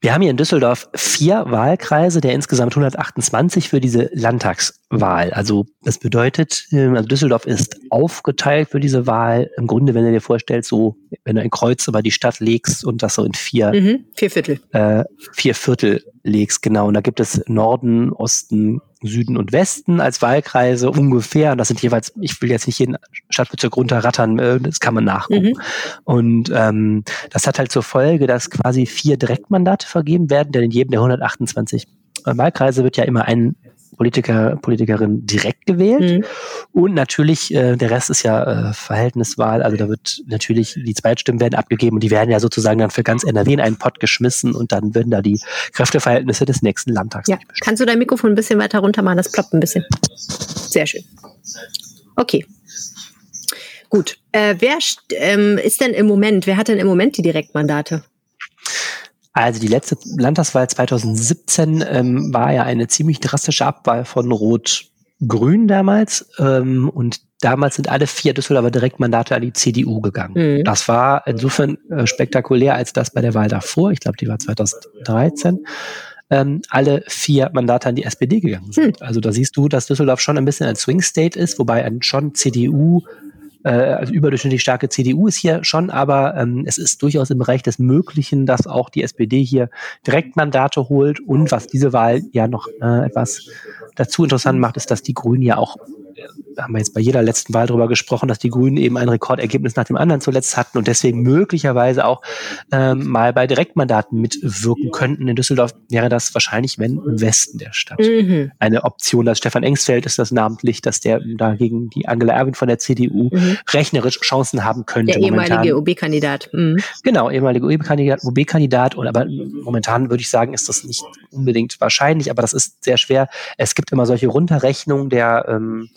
Wir haben hier in Düsseldorf vier Wahlkreise der insgesamt 128 für diese Landtagswahl. Also das bedeutet, ähm, also Düsseldorf ist aufgeteilt für diese Wahl. Im Grunde, wenn du dir vorstellst, so wenn du ein Kreuz über die Stadt legst und das so in vier, mhm, vier Viertel, äh, vier Viertel legst, genau. Und da gibt es Norden, Osten, Süden und Westen als Wahlkreise ungefähr. Und das sind jeweils, ich will jetzt nicht jeden Stadtbezirk runterrattern, äh, das kann man nachgucken. Mhm. Und ähm, das hat halt zur Folge, dass quasi vier Direktmandate vergeben werden, denn in jedem der 128 Wahlkreise wird ja immer ein Politiker, Politikerin direkt gewählt. Mhm. Und natürlich, äh, der Rest ist ja äh, Verhältniswahl, also da wird natürlich, die Zweitstimmen werden abgegeben und die werden ja sozusagen dann für ganz NRW in einen Pott geschmissen und dann werden da die Kräfteverhältnisse des nächsten Landtags. Ja. Kannst du dein Mikrofon ein bisschen weiter runter machen? Das ploppt ein bisschen. Sehr schön. Okay. Gut. Äh, wer ähm, ist denn im Moment, wer hat denn im Moment die Direktmandate? Also die letzte Landtagswahl 2017 ähm, war ja eine ziemlich drastische Abwahl von Rot-Grün damals. Ähm, und damals sind alle vier Düsseldorfer Direktmandate an die CDU gegangen. Mhm. Das war insofern äh, spektakulär als das bei der Wahl davor. Ich glaube, die war 2013. Ähm, alle vier Mandate an die SPD gegangen sind. Mhm. Also da siehst du, dass Düsseldorf schon ein bisschen ein Swing State ist, wobei ein schon CDU äh, also überdurchschnittlich starke CDU ist hier schon, aber ähm, es ist durchaus im Bereich des Möglichen, dass auch die SPD hier Direktmandate holt. Und was diese Wahl ja noch äh, etwas dazu interessant macht, ist, dass die Grünen ja auch haben wir jetzt bei jeder letzten Wahl darüber gesprochen, dass die Grünen eben ein Rekordergebnis nach dem anderen zuletzt hatten und deswegen möglicherweise auch ähm, mal bei Direktmandaten mitwirken könnten. In Düsseldorf wäre das wahrscheinlich, wenn im Westen der Stadt mhm. eine Option. Dass Stefan Engsfeld ist das namentlich, dass der dagegen die Angela Erwin von der CDU mhm. rechnerisch Chancen haben könnte. Der ehemalige OB-Kandidat. Mhm. Genau, ehemalige OB-Kandidat, OB-Kandidat. Und aber momentan würde ich sagen, ist das nicht unbedingt wahrscheinlich, aber das ist sehr schwer. Es gibt immer solche Runterrechnungen der ähm,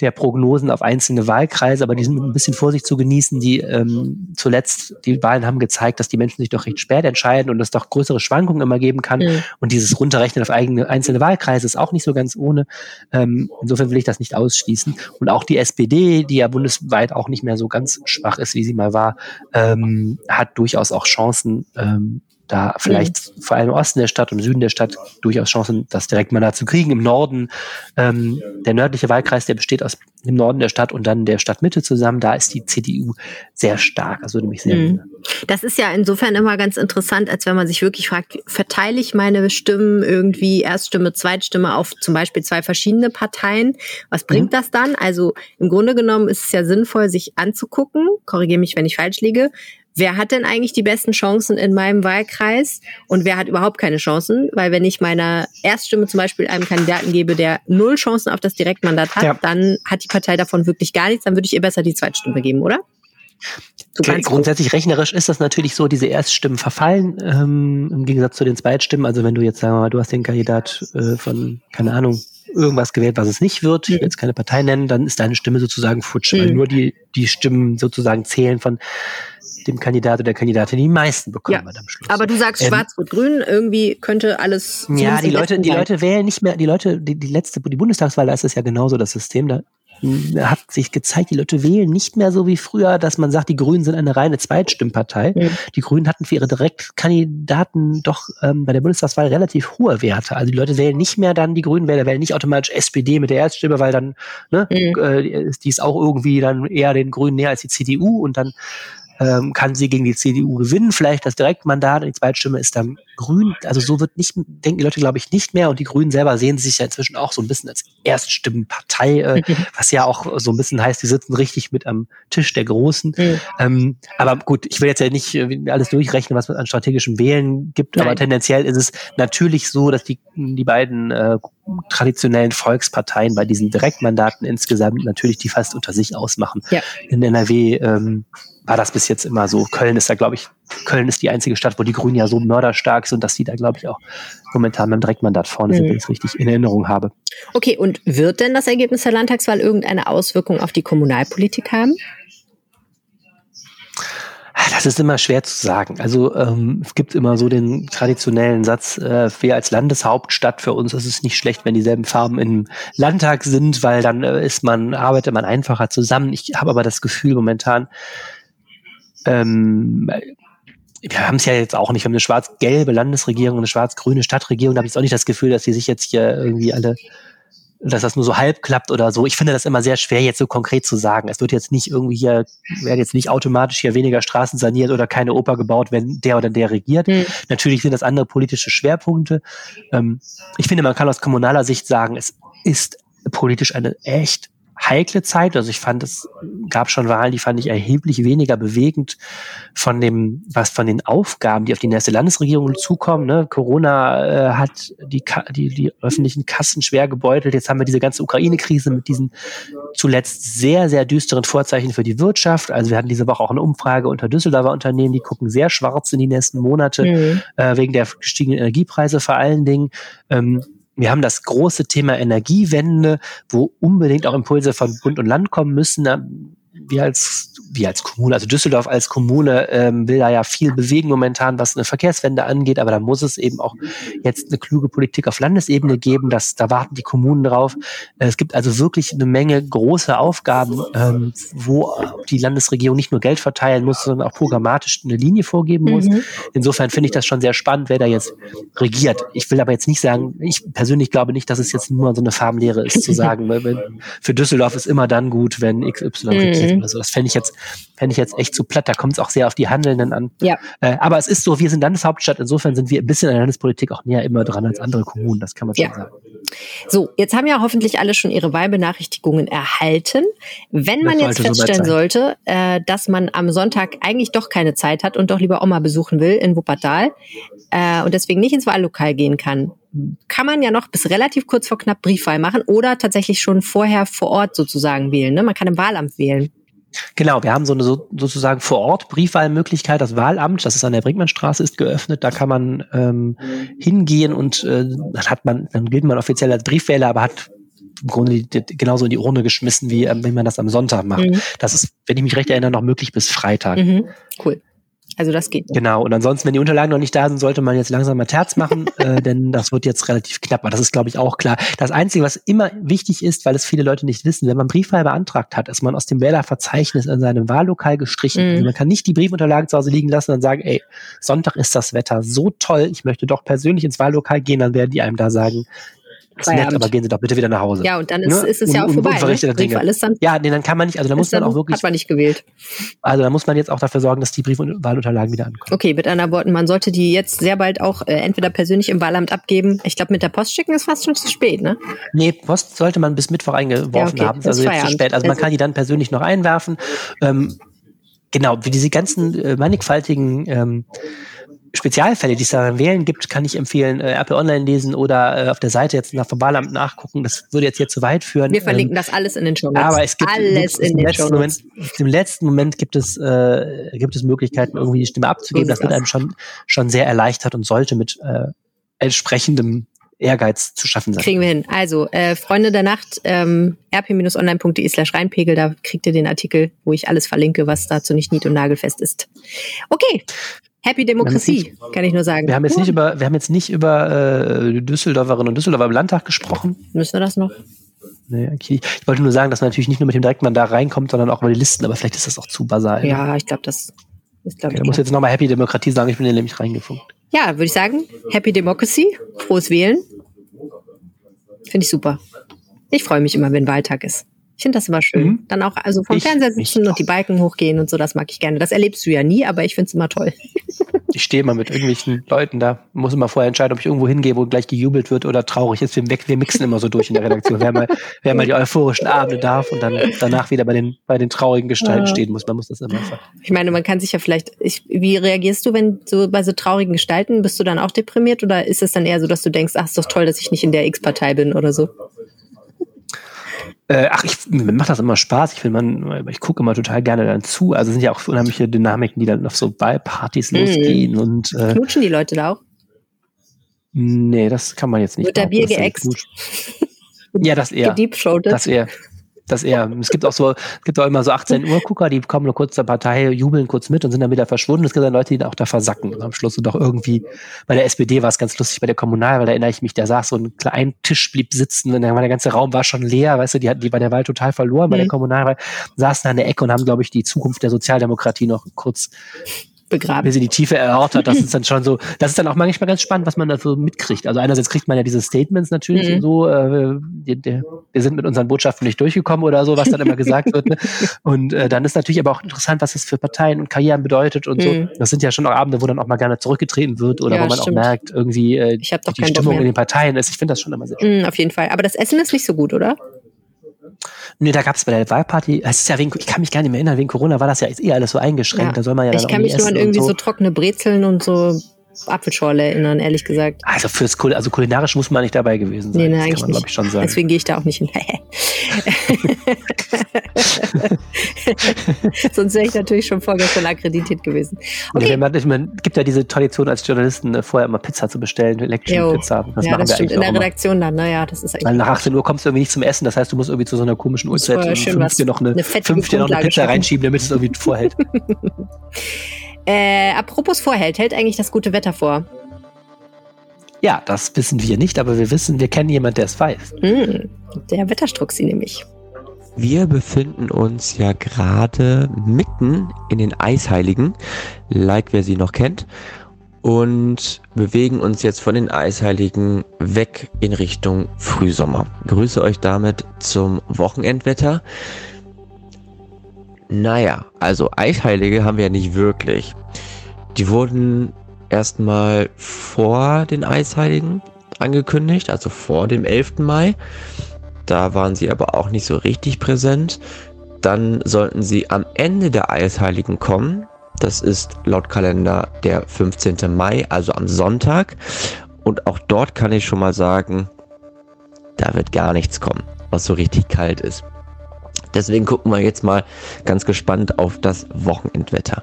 der Prognosen auf einzelne Wahlkreise, aber die sind mit ein bisschen Vorsicht zu genießen. Die ähm, zuletzt, die Wahlen haben gezeigt, dass die Menschen sich doch recht spät entscheiden und es doch größere Schwankungen immer geben kann. Mhm. Und dieses Runterrechnen auf eigene einzelne Wahlkreise ist auch nicht so ganz ohne. Ähm, insofern will ich das nicht ausschließen. Und auch die SPD, die ja bundesweit auch nicht mehr so ganz schwach ist, wie sie mal war, ähm, hat durchaus auch Chancen, ähm, da vielleicht mhm. vor allem im Osten der Stadt und im Süden der Stadt durchaus Chancen, das direkt mal da zu kriegen. Im Norden, ähm, der nördliche Wahlkreis, der besteht aus dem Norden der Stadt und dann der Stadtmitte zusammen. Da ist die CDU sehr stark. Das würde mich sehr mhm. Das ist ja insofern immer ganz interessant, als wenn man sich wirklich fragt, verteile ich meine Stimmen irgendwie Erststimme, Zweitstimme auf zum Beispiel zwei verschiedene Parteien? Was bringt mhm. das dann? Also im Grunde genommen ist es ja sinnvoll, sich anzugucken, korrigiere mich, wenn ich falsch liege, wer hat denn eigentlich die besten Chancen in meinem Wahlkreis und wer hat überhaupt keine Chancen? Weil wenn ich meiner Erststimme zum Beispiel einem Kandidaten gebe, der null Chancen auf das Direktmandat hat, ja. dann hat die Partei davon wirklich gar nichts, dann würde ich ihr besser die Zweitstimme geben, oder? So grundsätzlich rechnerisch ist das natürlich so, diese Erststimmen verfallen ähm, im Gegensatz zu den Zweitstimmen. Also wenn du jetzt sagen wir mal, du hast den Kandidat äh, von, keine Ahnung, irgendwas gewählt, was es nicht wird, ich will jetzt keine Partei nennen, dann ist deine Stimme sozusagen futsch, mhm. weil nur die, die Stimmen sozusagen zählen von dem Kandidat oder der Kandidatin die meisten bekommen ja. am Schluss. Aber du sagst ähm, Schwarz-Rot-Grün, irgendwie könnte alles. Ja, die Leute, die Leute wählen nicht mehr, die Leute, die, die letzte, die Bundestagswahl, da ist es ja genauso das System, da hat sich gezeigt, die Leute wählen nicht mehr so wie früher, dass man sagt, die Grünen sind eine reine Zweitstimmpartei. Mhm. Die Grünen hatten für ihre Direktkandidaten doch ähm, bei der Bundestagswahl relativ hohe Werte. Also die Leute wählen nicht mehr dann die Grünen Wähler, wählen nicht automatisch SPD mit der Erststimme, weil dann ne, mhm. äh, die ist auch irgendwie dann eher den Grünen näher als die CDU und dann ähm, kann sie gegen die CDU gewinnen, vielleicht das Direktmandat und die Zweitstimme ist dann grün. Also so wird nicht, denken die Leute, glaube ich, nicht mehr. Und die Grünen selber sehen sich ja inzwischen auch so ein bisschen als Erststimmenpartei, äh, was ja auch so ein bisschen heißt, die sitzen richtig mit am Tisch der Großen. Mhm. Ähm, aber gut, ich will jetzt ja nicht äh, alles durchrechnen, was es an strategischem Wählen gibt, Nein. aber tendenziell ist es natürlich so, dass die, die beiden äh, traditionellen Volksparteien bei diesen Direktmandaten insgesamt natürlich die fast unter sich ausmachen. Ja. In NRW ähm, war das bis jetzt immer so. Köln ist da, glaube ich, Köln ist die einzige Stadt, wo die Grünen ja so mörderstark sind, dass die da, glaube ich, auch momentan beim Direktmandat vorne mhm. sind, wenn ich es richtig in Erinnerung habe. Okay, und wird denn das Ergebnis der Landtagswahl irgendeine Auswirkung auf die Kommunalpolitik haben? Das ist immer schwer zu sagen. Also ähm, es gibt immer so den traditionellen Satz, äh, wir als Landeshauptstadt für uns ist es nicht schlecht, wenn dieselben Farben im Landtag sind, weil dann äh, ist man, arbeitet man einfacher zusammen. Ich habe aber das Gefühl momentan, ähm, wir haben es ja jetzt auch nicht, wir haben eine schwarz-gelbe Landesregierung, eine schwarz-grüne Stadtregierung, da habe ich jetzt auch nicht das Gefühl, dass die sich jetzt hier irgendwie alle dass das nur so halb klappt oder so. Ich finde das immer sehr schwer, jetzt so konkret zu sagen. Es wird jetzt nicht irgendwie hier, werden jetzt nicht automatisch hier weniger Straßen saniert oder keine Oper gebaut, wenn der oder der regiert. Mhm. Natürlich sind das andere politische Schwerpunkte. Ähm, ich finde, man kann aus kommunaler Sicht sagen, es ist politisch eine echt heikle Zeit. Also ich fand, es gab schon Wahlen, die fand ich erheblich weniger bewegend von dem, was von den Aufgaben, die auf die nächste Landesregierung zukommen. Ne? Corona äh, hat die, die, die öffentlichen Kassen schwer gebeutelt. Jetzt haben wir diese ganze Ukraine-Krise mit diesen zuletzt sehr, sehr düsteren Vorzeichen für die Wirtschaft. Also wir hatten diese Woche auch eine Umfrage unter Düsseldorfer Unternehmen, die gucken sehr schwarz in die nächsten Monate, mhm. äh, wegen der gestiegenen Energiepreise vor allen Dingen. Ähm, wir haben das große Thema Energiewende, wo unbedingt auch Impulse von Bund und Land kommen müssen. Wir als, wir als Kommune, also Düsseldorf als Kommune ähm, will da ja viel bewegen momentan, was eine Verkehrswende angeht, aber da muss es eben auch jetzt eine kluge Politik auf Landesebene geben, dass da warten die Kommunen drauf. Äh, es gibt also wirklich eine Menge große Aufgaben, ähm, wo die Landesregierung nicht nur Geld verteilen muss, sondern auch programmatisch eine Linie vorgeben muss. Mhm. Insofern finde ich das schon sehr spannend, wer da jetzt regiert. Ich will aber jetzt nicht sagen, ich persönlich glaube nicht, dass es jetzt nur so eine Farbenlehre ist, zu sagen, für Düsseldorf ist immer dann gut, wenn XY regiert Mhm. Oder so. Das fände ich jetzt, fände ich jetzt echt zu platt. Da kommt es auch sehr auf die Handelnden an. Ja. Äh, aber es ist so, wir sind Landeshauptstadt, insofern sind wir ein bisschen an der Landespolitik auch näher immer dran als andere Kommunen, das kann man schon Ja. sagen. So, jetzt haben ja hoffentlich alle schon ihre Wahlbenachrichtigungen erhalten. Wenn man Das jetzt feststellen sein. sollte, äh, dass man am Sonntag eigentlich doch keine Zeit hat und doch lieber Oma besuchen will in Wuppertal äh, und deswegen nicht ins Wahllokal gehen kann, kann man ja noch bis relativ kurz vor knapp Briefwahl machen oder tatsächlich schon vorher vor Ort sozusagen wählen. Ne? Man kann im Wahlamt wählen. Genau, wir haben so eine so, sozusagen vor Ort Briefwahlmöglichkeit. Das Wahlamt, das ist an der Brinkmannstraße, ist geöffnet. Da kann man ähm, hingehen und äh, dann hat man, dann gilt man offiziell als Briefwähler, aber hat im Grunde genauso in die Urne geschmissen, wie ähm, wenn man das am Sonntag macht. Mhm. Das ist, wenn ich mich recht erinnere, noch möglich bis Freitag. Mhm. Cool. Also das geht. Genau, und ansonsten, wenn die Unterlagen noch nicht da sind, sollte man jetzt langsam mal Terz machen, äh, denn das wird jetzt relativ knapp. Aber das ist, glaube ich, auch klar. Das Einzige, was immer wichtig ist, weil es viele Leute nicht wissen, wenn man Briefwahl beantragt hat, ist man aus dem Wählerverzeichnis in seinem Wahllokal gestrichen. Mhm. Also man kann nicht die Briefunterlagen zu Hause liegen lassen und sagen, ey, Sonntag ist das Wetter so toll, ich möchte doch persönlich ins Wahllokal gehen, dann werden die einem da sagen, ist nett, aber gehen Sie doch bitte wieder nach Hause. Ja, und dann ist, Ne? ist es ja auch vorbei. Ne? Dinge. Ist dann, Ja, nee, dann kann man nicht, also da muss man auch wirklich, hat man nicht gewählt. also da muss man jetzt auch dafür sorgen, dass die Briefwahlunterlagen wieder ankommen. Okay, mit anderen Worten, man sollte die jetzt sehr bald auch äh, entweder persönlich im Wahlamt abgeben. Ich glaube, mit der Post schicken ist fast schon zu spät, ne? Nee, Post sollte man bis Mittwoch eingeworfen Ja, okay, haben. Das also ist jetzt zu spät. Also man Also- kann die dann persönlich noch einwerfen. Ähm, genau, wie diese ganzen äh, mannigfaltigen ähm, Spezialfälle, die es da wählen gibt, kann ich empfehlen, äh, Apple Online lesen oder äh, auf der Seite jetzt nach vom Wahlamt nachgucken. Das würde jetzt hier zu weit führen. Wir verlinken Ähm, das alles in den Show Notes. aber es gibt alles im in den letzten. Moment, im letzten Moment gibt es äh, gibt es Möglichkeiten irgendwie die Stimme abzugeben. Das wird einem schon schon sehr erleichtert und sollte mit äh, entsprechendem Ehrgeiz zu schaffen sein. Kriegen wir hin. Also, äh, Freunde der Nacht, ähm, rp-online.de slash reinpegel, da kriegt ihr den Artikel, wo ich alles verlinke, was dazu nicht nied- und nagelfest ist. Okay. Happy Demokratie, kann ich nur sagen. Wir haben jetzt nicht über, wir haben jetzt nicht über äh, Düsseldorferinnen und Düsseldorfer im Landtag gesprochen. Müssen wir das noch? Nee, okay. Ich wollte nur sagen, dass man natürlich nicht nur mit dem Direktmandat reinkommt, sondern auch über die Listen, aber vielleicht ist das auch zu basal. Ja, ich glaube, das ist, glaube Okay, ich. da muss jetzt nochmal Happy Demokratie sagen, ich bin hier nämlich reingefunkt. Ja, würde ich sagen, Happy Democracy, frohes Wählen. Finde ich super. Ich freue mich immer, wenn Wahltag ist. Ich finde das immer schön. Mhm. Dann auch also vom Ich- Fernseher sitzen und die Balken hochgehen und so, das mag ich gerne. Das erlebst du ja nie, aber ich finde es immer toll. Ich stehe immer mit irgendwelchen Leuten da, muss immer vorher entscheiden, ob ich irgendwo hingehe, wo gleich gejubelt wird oder traurig ist. Wir, wir mixen immer so durch in der Redaktion. Wer mal, wer mal die euphorischen Abende darf und dann danach wieder bei den, bei den traurigen Gestalten stehen muss. Man muss das immer einfach. Ich meine, man kann sich ja vielleicht, ich, wie reagierst du, wenn so bei so traurigen Gestalten, bist du dann auch deprimiert oder ist es dann eher so, dass du denkst, ach, ist doch toll, dass ich nicht in der X-Partei bin oder so? Äh, ach, ich, mir macht das immer Spaß. Ich will man, ich gucke immer total gerne dann zu. Also es sind ja auch unheimliche Dynamiken, die dann auf so Ballpartys Mhm. losgehen und äh, Knutschen die Leute da auch? nee, das kann man jetzt nicht. Wird da behaupten, Bier geäxt? Ja, das eher. Gediebschautet? Das eher. Das eher. Es gibt auch so, es gibt auch immer so 18 Uhr Gucker, die kommen nur kurz zur Partei, jubeln kurz mit und sind dann wieder verschwunden. Es gibt dann Leute, die dann auch da versacken. Und am Schluss und doch irgendwie, bei der SPD war es ganz lustig, bei der Kommunal, weil da erinnere ich mich, da saß so ein kleiner Tisch, blieb sitzen und dann war der ganze Raum war schon leer, weißt du, die hatten die bei der Wahl total verloren, bei der Mhm. Kommunalwahl, saßen da an der Ecke und haben, glaube ich, die Zukunft der Sozialdemokratie noch kurz Begraben. bis in die Tiefe erörtert. Das ist dann schon so, das ist dann auch manchmal ganz spannend, was man da so mitkriegt. Also einerseits kriegt man ja diese Statements natürlich Mhm. und so, äh, wir, der, wir sind mit unseren Botschaften nicht durchgekommen oder so, was dann immer gesagt wird. Ne? Und äh, dann ist natürlich aber auch interessant, was das für Parteien und Karrieren bedeutet und Mhm. so. Das sind ja schon auch Abende, wo dann auch mal gerne zurückgetreten wird oder Ja, wo man stimmt. auch merkt, irgendwie äh, die Stimmung in den Parteien ist. Ich finde das schon immer sehr schön. Mm, auf jeden Fall. Aber das Essen ist nicht so gut, oder? Nee, da gab es bei der Wahlparty, es ist ja wegen, ich kann mich gar nicht mehr erinnern, wegen Corona war das ja eh alles so eingeschränkt. Da soll man ja dann ich kann mich nur an irgendwie so. so trockene Brezeln und so Apfelschorle erinnern, ehrlich gesagt. Also fürs Kul also kulinarisch muss man nicht dabei gewesen sein. Nee, nee, das eigentlich kann man, glaube nicht. ich, schon sagen. Deswegen gehe ich da auch nicht hin. Sonst wäre ich natürlich schon vorgestern akkreditiert gewesen. Okay. man, man gibt ja diese Tradition als Journalisten, äh, vorher immer Pizza zu bestellen, Elektron-Pizza. Das ja, das stimmt. In der Redaktion dann, naja, das ist eigentlich. Weil nach 18 Uhr kommst du irgendwie nicht zum Essen, das heißt, du musst irgendwie zu so einer komischen Uhrzeit schön fünf dir noch eine, eine fünf dir noch eine Pizza reinschieben, damit es irgendwie vorhält. äh, apropos vorhält, hält eigentlich das gute Wetter vor? Ja, das wissen wir nicht, aber wir wissen, wir kennen jemanden, der es weiß. Mm, der Wetterstruxi nämlich. Wir befinden uns ja gerade mitten in den Eisheiligen, like wer sie noch kennt, und bewegen uns jetzt von den Eisheiligen weg in Richtung Frühsommer. Grüße euch damit zum Wochenendwetter. Naja, also Eisheilige haben wir ja nicht wirklich. Die wurden erstmal vor den Eisheiligen angekündigt, also vor dem 11. Mai. Da waren sie aber auch nicht so richtig präsent. Dann sollten sie am Ende der Eisheiligen kommen. Das ist laut Kalender der 15. Mai, also am Sonntag. Und auch dort kann ich schon mal sagen, da wird gar nichts kommen, was so richtig kalt ist. Deswegen gucken wir jetzt mal ganz gespannt auf das Wochenendwetter.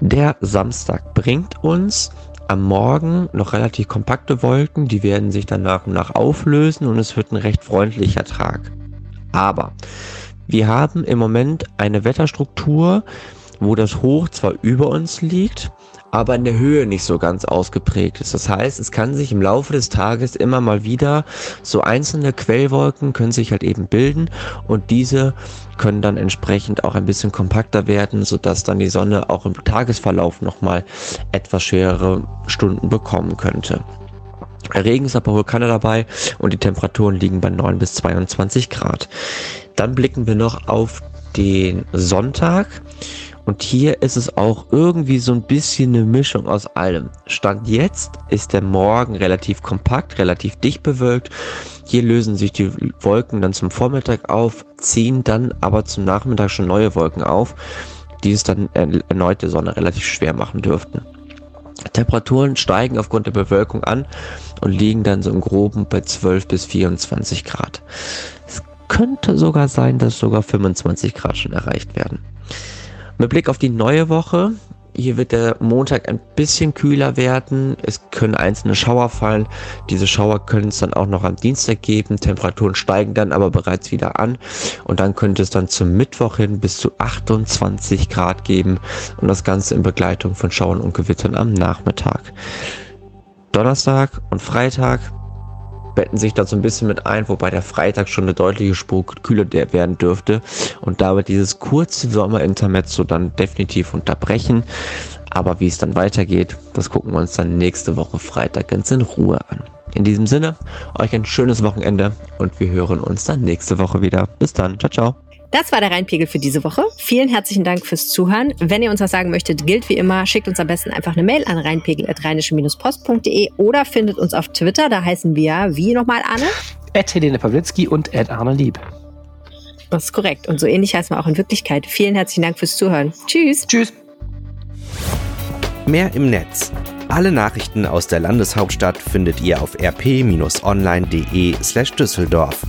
Der Samstag bringt uns am Morgen noch relativ kompakte Wolken, die werden sich dann nach und nach auflösen und es wird ein recht freundlicher Tag. Aber wir haben im Moment eine Wetterstruktur, wo das Hoch zwar über uns liegt, aber in der Höhe nicht so ganz ausgeprägt ist. Das heißt, es kann sich im Laufe des Tages immer mal wieder so einzelne Quellwolken können sich halt eben bilden und diese können dann entsprechend auch ein bisschen kompakter werden, sodass dann die Sonne auch im Tagesverlauf nochmal etwas schwerere Stunden bekommen könnte. Regen ist aber wohl keiner dabei und die Temperaturen liegen bei 9 bis 22 Grad. Dann blicken wir noch auf den Sonntag. Und hier ist es auch irgendwie so ein bisschen eine Mischung aus allem. Stand jetzt ist der Morgen relativ kompakt, relativ dicht bewölkt. Hier lösen sich die Wolken dann zum Vormittag auf, ziehen dann aber zum Nachmittag schon neue Wolken auf, die es dann erneut der Sonne relativ schwer machen dürften. Temperaturen steigen aufgrund der Bewölkung an und liegen dann so im Groben bei 12 bis 24 Grad. Es könnte sogar sein, dass sogar 25 Grad schon erreicht werden. Mit Blick auf die neue Woche, hier wird der Montag ein bisschen kühler werden. Es können einzelne Schauer fallen. Diese Schauer können es dann auch noch am Dienstag geben. Temperaturen steigen dann aber bereits wieder an. Und dann könnte es dann zum Mittwoch hin bis zu 28 Grad geben. Und das Ganze in Begleitung von Schauern und Gewittern am Nachmittag. Donnerstag und Freitag betten sich da so ein bisschen mit ein, wobei der Freitag schon eine deutliche Spur kühler werden dürfte und damit dieses kurze Sommerintermezzo dann definitiv unterbrechen. Aber wie es dann weitergeht, das gucken wir uns dann nächste Woche Freitag ganz in Ruhe an. In diesem Sinne, euch ein schönes Wochenende und wir hören uns dann nächste Woche wieder. Bis dann, ciao, ciao. Das war der Rheinpegel für diese Woche. Vielen herzlichen Dank fürs Zuhören. Wenn ihr uns was sagen möchtet, gilt wie immer, schickt uns am besten einfach eine Mail an rheinpegel.rheinische-post.de oder findet uns auf Twitter. Da heißen wir, wie nochmal, Arne? Ed Helene Pawlitzki und Ed Arne Lieb. Das ist korrekt. Und so ähnlich heißen wir auch in Wirklichkeit. Vielen herzlichen Dank fürs Zuhören. Tschüss. Tschüss. Mehr im Netz. Alle Nachrichten aus der Landeshauptstadt findet ihr auf rp-online.de slash Düsseldorf.